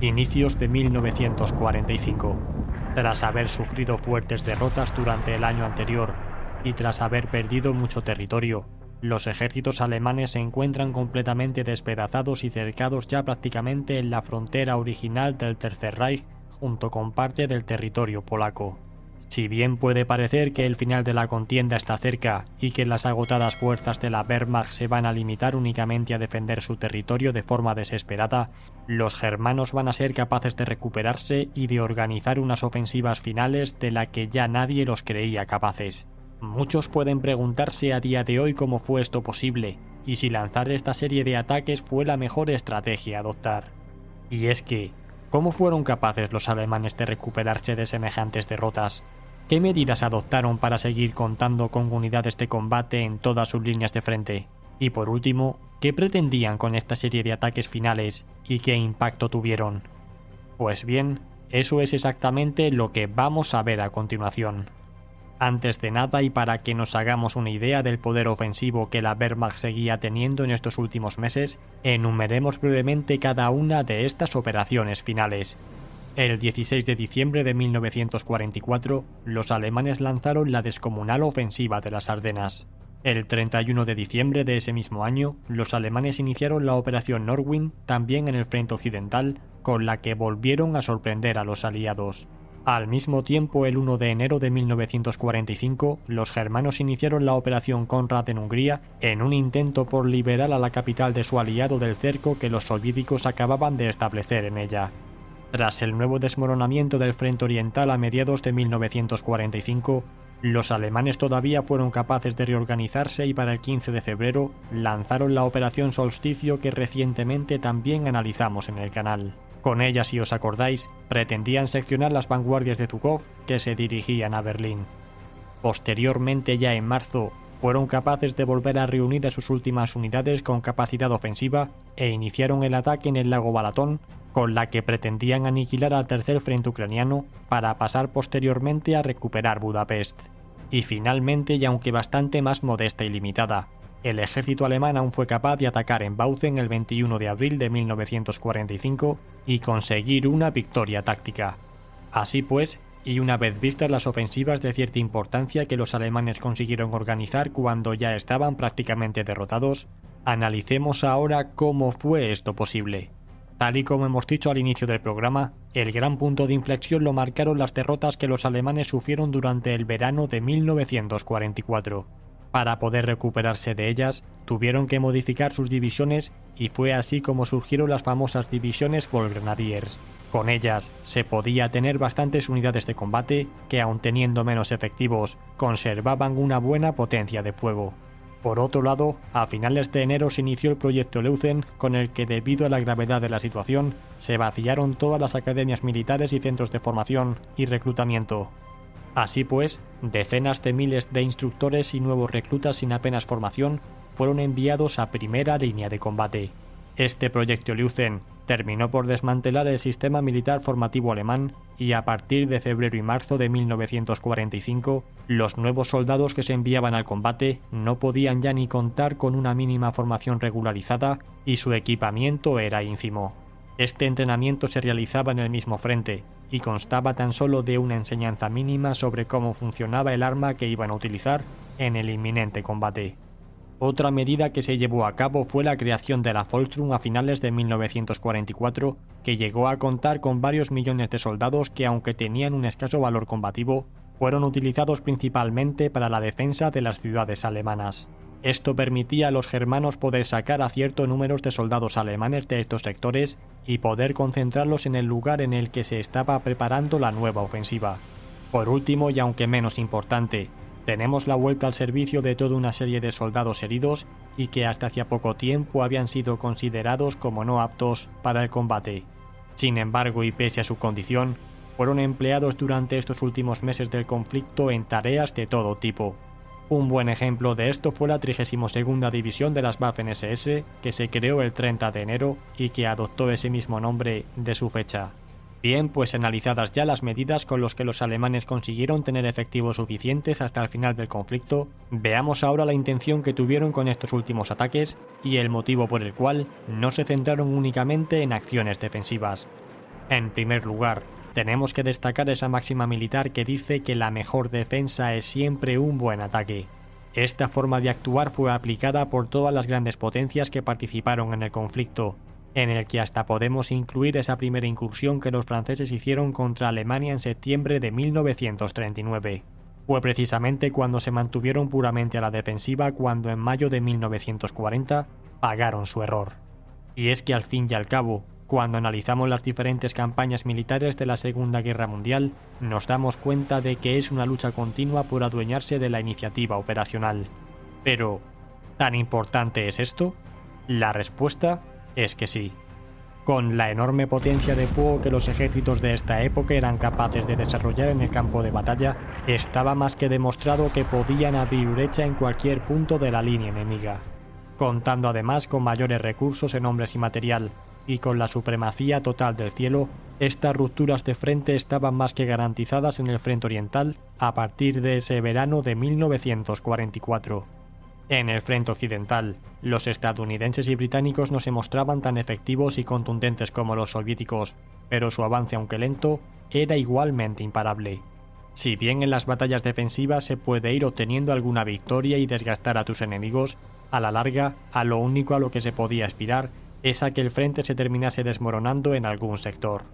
Inicios de 1945. Tras haber sufrido fuertes derrotas durante el año anterior y tras haber perdido mucho territorio, los ejércitos alemanes se encuentran completamente despedazados y cercados ya prácticamente en la frontera original del Tercer Reich junto con parte del territorio polaco. Si bien puede parecer que el final de la contienda está cerca y que las agotadas fuerzas de la Wehrmacht se van a limitar únicamente a defender su territorio de forma desesperada, los germanos van a ser capaces de recuperarse y de organizar unas ofensivas finales de la que ya nadie los creía capaces. Muchos pueden preguntarse a día de hoy cómo fue esto posible y si lanzar esta serie de ataques fue la mejor estrategia a adoptar. Y es que, ¿cómo fueron capaces los alemanes de recuperarse de semejantes derrotas? ¿Qué medidas adoptaron para seguir contando con unidades de combate en todas sus líneas de frente? Y por último, ¿qué pretendían con esta serie de ataques finales y qué impacto tuvieron? Pues bien, eso es exactamente lo que vamos a ver a continuación. Antes de nada y para que nos hagamos una idea del poder ofensivo que la Wehrmacht seguía teniendo en estos últimos meses, enumeremos brevemente cada una de estas operaciones finales, el 16 de diciembre de 1944, los alemanes lanzaron la descomunal ofensiva de las Ardenas. El 31 de diciembre de ese mismo año, los alemanes iniciaron la Operación Norwin también en el frente occidental, con la que volvieron a sorprender a los aliados. Al mismo tiempo, el 1 de enero de 1945, los germanos iniciaron la Operación Conrad en Hungría en un intento por liberar a la capital de su aliado del cerco que los soviéticos acababan de establecer en ella. Tras el nuevo desmoronamiento del frente oriental a mediados de 1945, los alemanes todavía fueron capaces de reorganizarse y para el 15 de febrero lanzaron la Operación Solsticio que recientemente también analizamos en el canal. Con ella, si os acordáis, pretendían seccionar las vanguardias de Zukov que se dirigían a Berlín. Posteriormente, ya en marzo, fueron capaces de volver a reunir a sus últimas unidades con capacidad ofensiva e iniciaron el ataque en el lago Balatón con la que pretendían aniquilar al tercer frente ucraniano para pasar posteriormente a recuperar Budapest. Y finalmente, y aunque bastante más modesta y limitada, el ejército alemán aún fue capaz de atacar en Bautzen el 21 de abril de 1945 y conseguir una victoria táctica. Así pues, y una vez vistas las ofensivas de cierta importancia que los alemanes consiguieron organizar cuando ya estaban prácticamente derrotados, analicemos ahora cómo fue esto posible. Tal y como hemos dicho al inicio del programa, el gran punto de inflexión lo marcaron las derrotas que los alemanes sufrieron durante el verano de 1944. Para poder recuperarse de ellas, tuvieron que modificar sus divisiones y fue así como surgieron las famosas divisiones Volgrenadiers. Con ellas se podía tener bastantes unidades de combate que, aun teniendo menos efectivos, conservaban una buena potencia de fuego. Por otro lado, a finales de enero se inició el proyecto Leuzen, con el que debido a la gravedad de la situación, se vaciaron todas las academias militares y centros de formación y reclutamiento. Así pues, decenas de miles de instructores y nuevos reclutas sin apenas formación fueron enviados a primera línea de combate. Este proyecto Leuzen terminó por desmantelar el sistema militar formativo alemán y a partir de febrero y marzo de 1945, los nuevos soldados que se enviaban al combate no podían ya ni contar con una mínima formación regularizada y su equipamiento era ínfimo. Este entrenamiento se realizaba en el mismo frente y constaba tan solo de una enseñanza mínima sobre cómo funcionaba el arma que iban a utilizar en el inminente combate. Otra medida que se llevó a cabo fue la creación de la Volkssturm a finales de 1944, que llegó a contar con varios millones de soldados que, aunque tenían un escaso valor combativo, fueron utilizados principalmente para la defensa de las ciudades alemanas. Esto permitía a los germanos poder sacar a cierto número de soldados alemanes de estos sectores y poder concentrarlos en el lugar en el que se estaba preparando la nueva ofensiva. Por último, y aunque menos importante, tenemos la vuelta al servicio de toda una serie de soldados heridos y que hasta hacía poco tiempo habían sido considerados como no aptos para el combate. Sin embargo, y pese a su condición, fueron empleados durante estos últimos meses del conflicto en tareas de todo tipo. Un buen ejemplo de esto fue la 32 División de las Waffen SS, que se creó el 30 de enero y que adoptó ese mismo nombre de su fecha. Bien, pues analizadas ya las medidas con las que los alemanes consiguieron tener efectivos suficientes hasta el final del conflicto, veamos ahora la intención que tuvieron con estos últimos ataques y el motivo por el cual no se centraron únicamente en acciones defensivas. En primer lugar, tenemos que destacar esa máxima militar que dice que la mejor defensa es siempre un buen ataque. Esta forma de actuar fue aplicada por todas las grandes potencias que participaron en el conflicto, en el que hasta podemos incluir esa primera incursión que los franceses hicieron contra Alemania en septiembre de 1939. Fue precisamente cuando se mantuvieron puramente a la defensiva cuando en mayo de 1940 pagaron su error. Y es que al fin y al cabo, cuando analizamos las diferentes campañas militares de la Segunda Guerra Mundial, nos damos cuenta de que es una lucha continua por adueñarse de la iniciativa operacional. Pero, ¿tan importante es esto? La respuesta es que sí. Con la enorme potencia de fuego que los ejércitos de esta época eran capaces de desarrollar en el campo de batalla, estaba más que demostrado que podían abrir brecha en cualquier punto de la línea enemiga, contando además con mayores recursos en hombres y material, y con la supremacía total del cielo, estas rupturas de frente estaban más que garantizadas en el frente oriental a partir de ese verano de 1944. En el frente occidental, los estadounidenses y británicos no se mostraban tan efectivos y contundentes como los soviéticos, pero su avance, aunque lento, era igualmente imparable. Si bien en las batallas defensivas se puede ir obteniendo alguna victoria y desgastar a tus enemigos, a la larga, a lo único a lo que se podía aspirar es a que el frente se terminase desmoronando en algún sector.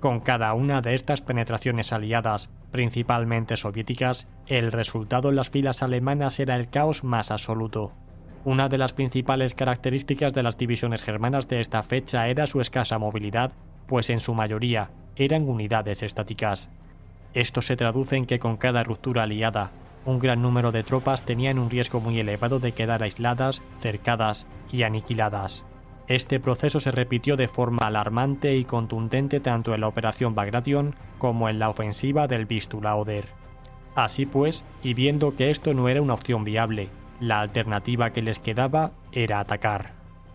Con cada una de estas penetraciones aliadas, principalmente soviéticas, el resultado en las filas alemanas era el caos más absoluto. Una de las principales características de las divisiones germanas de esta fecha era su escasa movilidad, pues en su mayoría eran unidades estáticas. Esto se traduce en que con cada ruptura aliada, un gran número de tropas tenían un riesgo muy elevado de quedar aisladas, cercadas y aniquiladas. Este proceso se repitió de forma alarmante y contundente tanto en la operación Bagration como en la ofensiva del Vistula Oder. Así pues, y viendo que esto no era una opción viable, la alternativa que les quedaba era atacar.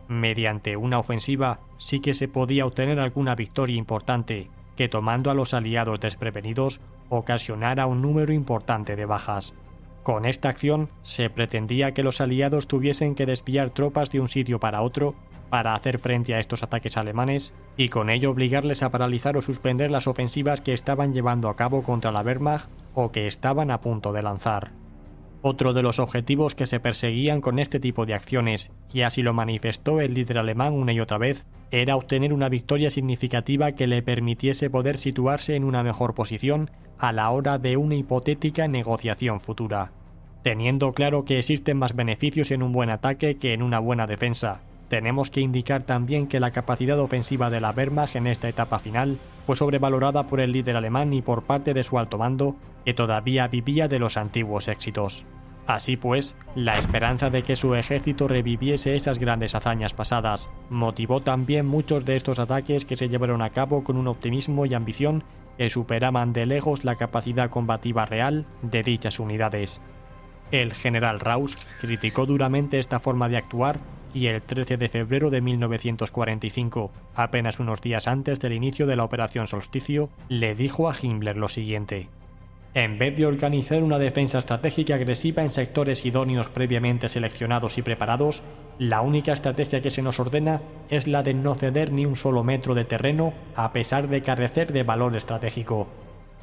Mediante una ofensiva sí que se podía obtener alguna victoria importante, que tomando a los aliados desprevenidos ocasionara un número importante de bajas. Con esta acción se pretendía que los aliados tuviesen que desviar tropas de un sitio para otro para hacer frente a estos ataques alemanes y con ello obligarles a paralizar o suspender las ofensivas que estaban llevando a cabo contra la Wehrmacht o que estaban a punto de lanzar. Otro de los objetivos que se perseguían con este tipo de acciones, y así lo manifestó el líder alemán una y otra vez, era obtener una victoria significativa que le permitiese poder situarse en una mejor posición a la hora de una hipotética negociación futura. Teniendo claro que existen más beneficios en un buen ataque que en una buena defensa, tenemos que indicar también que la capacidad ofensiva de la Wehrmacht en esta etapa final fue sobrevalorada por el líder alemán y por parte de su alto mando, que todavía vivía de los antiguos éxitos. Así pues, la esperanza de que su ejército reviviese esas grandes hazañas pasadas motivó también muchos de estos ataques que se llevaron a cabo con un optimismo y ambición que superaban de lejos la capacidad combativa real de dichas unidades. El general Raus criticó duramente esta forma de actuar y el 13 de febrero de 1945, apenas unos días antes del inicio de la Operación Solsticio, le dijo a Himmler lo siguiente. En vez de organizar una defensa estratégica agresiva en sectores idóneos previamente seleccionados y preparados, la única estrategia que se nos ordena es la de no ceder ni un solo metro de terreno a pesar de carecer de valor estratégico.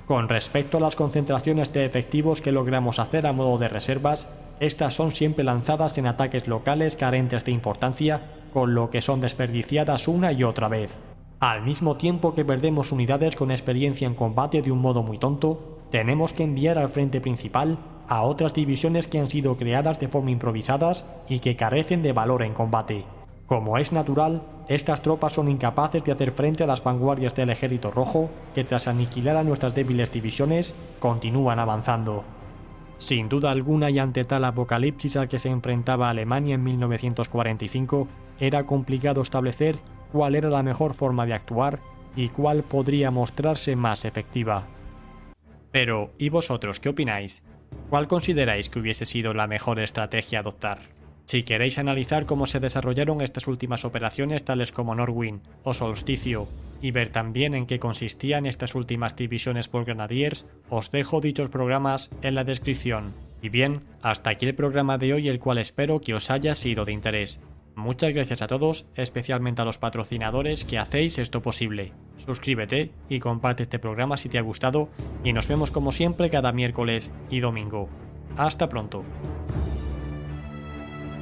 Con respecto a las concentraciones de efectivos que logramos hacer a modo de reservas, estas son siempre lanzadas en ataques locales carentes de importancia, con lo que son desperdiciadas una y otra vez. Al mismo tiempo que perdemos unidades con experiencia en combate de un modo muy tonto, tenemos que enviar al frente principal a otras divisiones que han sido creadas de forma improvisadas y que carecen de valor en combate. Como es natural, estas tropas son incapaces de hacer frente a las vanguardias del ejército rojo, que tras aniquilar a nuestras débiles divisiones, continúan avanzando. Sin duda alguna y ante tal apocalipsis al que se enfrentaba Alemania en 1945, era complicado establecer cuál era la mejor forma de actuar y cuál podría mostrarse más efectiva. Pero, ¿y vosotros qué opináis? ¿Cuál consideráis que hubiese sido la mejor estrategia a adoptar? Si queréis analizar cómo se desarrollaron estas últimas operaciones tales como Norwin o Solsticio y ver también en qué consistían estas últimas divisiones por Grenadiers, os dejo dichos programas en la descripción. Y bien, hasta aquí el programa de hoy el cual espero que os haya sido de interés. Muchas gracias a todos, especialmente a los patrocinadores que hacéis esto posible. Suscríbete y comparte este programa si te ha gustado y nos vemos como siempre cada miércoles y domingo. Hasta pronto.